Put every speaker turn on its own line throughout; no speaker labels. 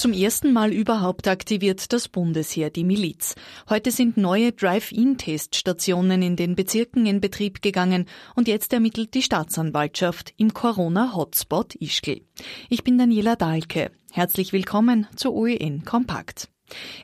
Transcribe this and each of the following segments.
Zum ersten Mal überhaupt aktiviert das Bundesheer die Miliz. Heute sind neue Drive-In-Teststationen in den Bezirken in Betrieb gegangen und jetzt ermittelt die Staatsanwaltschaft im Corona-Hotspot Ischgl. Ich bin Daniela Dahlke. Herzlich willkommen zu OEN Kompakt.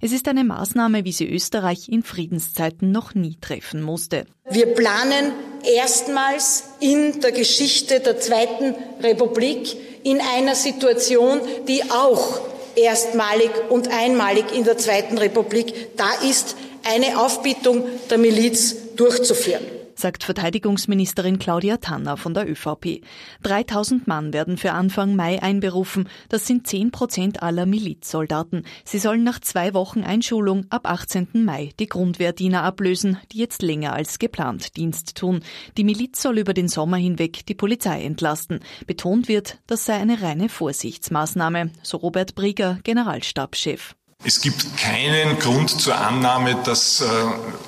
Es ist eine Maßnahme, wie sie Österreich in Friedenszeiten noch nie treffen musste.
Wir planen erstmals in der Geschichte der Zweiten Republik in einer Situation, die auch erstmalig und einmalig in der Zweiten Republik. Da ist, eine Aufbietung der Miliz durchzuführen
sagt Verteidigungsministerin Claudia Tanner von der ÖVP. 3000 Mann werden für Anfang Mai einberufen. Das sind 10 Prozent aller Milizsoldaten. Sie sollen nach zwei Wochen Einschulung ab 18. Mai die Grundwehrdiener ablösen, die jetzt länger als geplant Dienst tun. Die Miliz soll über den Sommer hinweg die Polizei entlasten. Betont wird, das sei eine reine Vorsichtsmaßnahme, so Robert Brieger, Generalstabschef.
Es gibt keinen Grund zur Annahme, dass äh,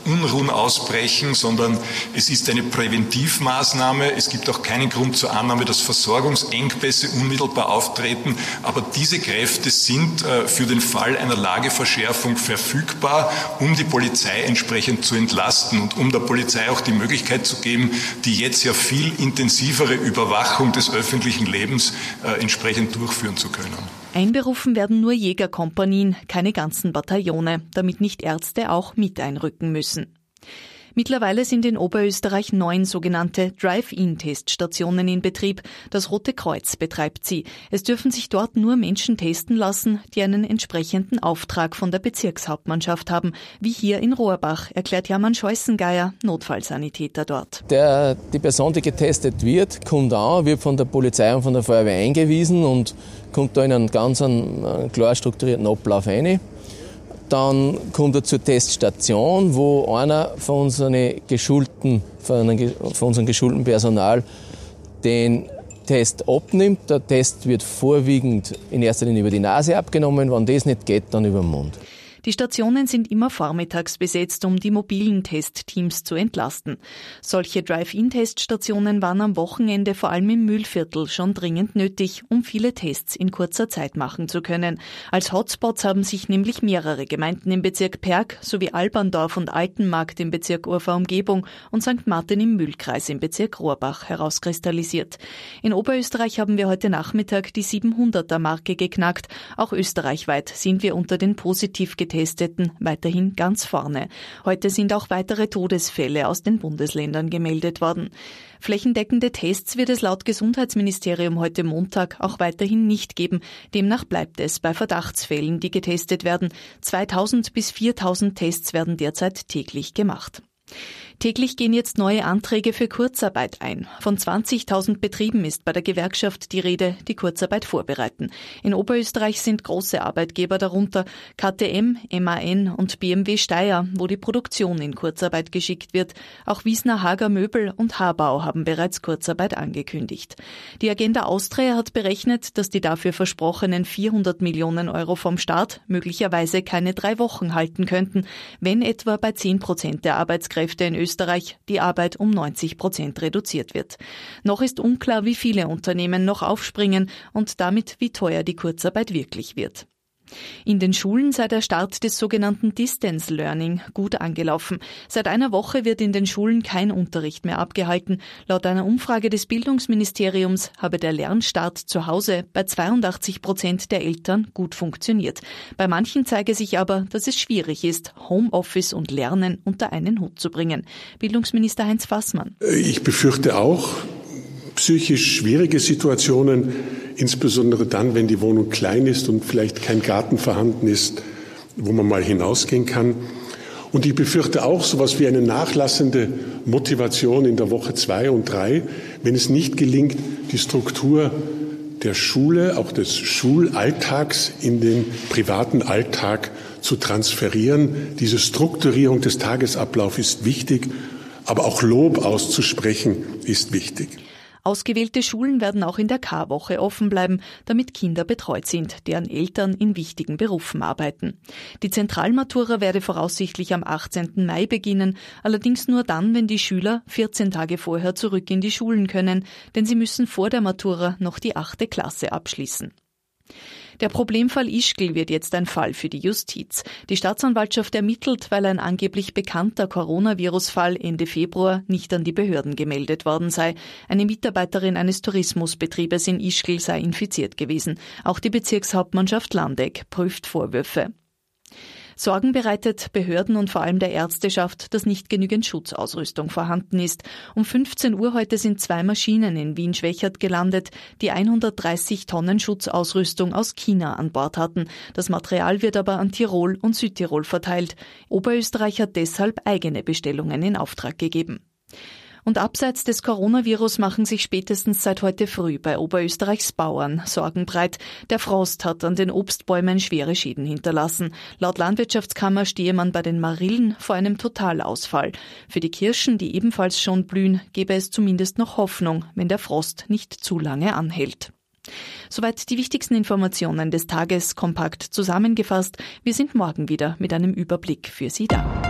Unruhen ausbrechen, sondern es ist eine Präventivmaßnahme. Es gibt auch keinen Grund zur Annahme, dass Versorgungsengpässe unmittelbar auftreten. Aber diese Kräfte sind äh, für den Fall einer Lageverschärfung verfügbar, um die Polizei entsprechend zu entlasten und um der Polizei auch die Möglichkeit zu geben, die jetzt ja viel intensivere Überwachung des öffentlichen Lebens äh, entsprechend durchführen zu können.
Einberufen werden nur Jägerkompanien, keine ganzen Bataillone, damit nicht Ärzte auch mit einrücken müssen. Mittlerweile sind in Oberösterreich neun sogenannte Drive-In-Teststationen in Betrieb. Das Rote Kreuz betreibt sie. Es dürfen sich dort nur Menschen testen lassen, die einen entsprechenden Auftrag von der Bezirkshauptmannschaft haben, wie hier in Rohrbach, erklärt Hermann Scheußengeier, Notfallsanitäter dort.
Der, die Person, die getestet wird, kommt an, wird von der Polizei und von der Feuerwehr eingewiesen und kommt da in einen ganz einen, klar strukturierten Ablauf rein. Dann kommt er zur Teststation, wo einer von unseren geschulten, von, unserem geschulten Personal den Test abnimmt. Der Test wird vorwiegend in erster Linie über die Nase abgenommen. Wenn das nicht geht, dann über den Mund.
Die Stationen sind immer vormittags besetzt, um die mobilen Testteams zu entlasten. Solche Drive-In-Teststationen waren am Wochenende vor allem im Mühlviertel schon dringend nötig, um viele Tests in kurzer Zeit machen zu können. Als Hotspots haben sich nämlich mehrere Gemeinden im Bezirk Perg sowie Alberndorf und Altenmarkt im Bezirk Urfa Umgebung und St. Martin im Mühlkreis im Bezirk Rohrbach herauskristallisiert. In Oberösterreich haben wir heute Nachmittag die 700er Marke geknackt. Auch österreichweit sind wir unter den positiv getesteten weiterhin ganz vorne. Heute sind auch weitere Todesfälle aus den Bundesländern gemeldet worden. Flächendeckende Tests wird es laut Gesundheitsministerium heute Montag auch weiterhin nicht geben. Demnach bleibt es bei Verdachtsfällen, die getestet werden. 2000 bis 4000 Tests werden derzeit täglich gemacht. Täglich gehen jetzt neue Anträge für Kurzarbeit ein. Von 20.000 Betrieben ist bei der Gewerkschaft die Rede, die Kurzarbeit vorbereiten. In Oberösterreich sind große Arbeitgeber darunter KTM, MAN und BMW Steyr, wo die Produktion in Kurzarbeit geschickt wird. Auch Wiesner Hager Möbel und Habau haben bereits Kurzarbeit angekündigt. Die Agenda Austria hat berechnet, dass die dafür versprochenen 400 Millionen Euro vom Staat möglicherweise keine drei Wochen halten könnten, wenn etwa bei 10 Prozent der Arbeitskräfte in Österreich die Arbeit um 90 Prozent reduziert wird. Noch ist unklar, wie viele Unternehmen noch aufspringen und damit wie teuer die Kurzarbeit wirklich wird. In den Schulen sei der Start des sogenannten Distance Learning gut angelaufen. Seit einer Woche wird in den Schulen kein Unterricht mehr abgehalten. Laut einer Umfrage des Bildungsministeriums habe der Lernstart zu Hause bei 82 Prozent der Eltern gut funktioniert. Bei manchen zeige sich aber, dass es schwierig ist, Homeoffice und Lernen unter einen Hut zu bringen. Bildungsminister Heinz Fassmann.
Ich befürchte auch, psychisch schwierige Situationen, insbesondere dann, wenn die Wohnung klein ist und vielleicht kein Garten vorhanden ist, wo man mal hinausgehen kann. Und ich befürchte auch so etwas wie eine nachlassende Motivation in der Woche zwei und drei, wenn es nicht gelingt, die Struktur der Schule, auch des Schulalltags in den privaten Alltag zu transferieren. Diese Strukturierung des Tagesablaufs ist wichtig, aber auch Lob auszusprechen ist wichtig.
Ausgewählte Schulen werden auch in der Karwoche offen bleiben, damit Kinder betreut sind, deren Eltern in wichtigen Berufen arbeiten. Die Zentralmatura werde voraussichtlich am 18. Mai beginnen, allerdings nur dann, wenn die Schüler 14 Tage vorher zurück in die Schulen können, denn sie müssen vor der Matura noch die achte Klasse abschließen. Der Problemfall Ischgl wird jetzt ein Fall für die Justiz. Die Staatsanwaltschaft ermittelt, weil ein angeblich bekannter Coronavirus-Fall Ende Februar nicht an die Behörden gemeldet worden sei. Eine Mitarbeiterin eines Tourismusbetriebes in Ischgl sei infiziert gewesen. Auch die Bezirkshauptmannschaft Landeck prüft Vorwürfe. Sorgen bereitet Behörden und vor allem der Ärzteschaft, dass nicht genügend Schutzausrüstung vorhanden ist. Um 15 Uhr heute sind zwei Maschinen in Wien-Schwächert gelandet, die 130 Tonnen Schutzausrüstung aus China an Bord hatten. Das Material wird aber an Tirol und Südtirol verteilt. Oberösterreich hat deshalb eigene Bestellungen in Auftrag gegeben. Und abseits des Coronavirus machen sich spätestens seit heute früh bei Oberösterreichs Bauern Sorgen breit. Der Frost hat an den Obstbäumen schwere Schäden hinterlassen. Laut Landwirtschaftskammer stehe man bei den Marillen vor einem Totalausfall. Für die Kirschen, die ebenfalls schon blühen, gäbe es zumindest noch Hoffnung, wenn der Frost nicht zu lange anhält. Soweit die wichtigsten Informationen des Tages kompakt zusammengefasst. Wir sind morgen wieder mit einem Überblick für Sie da.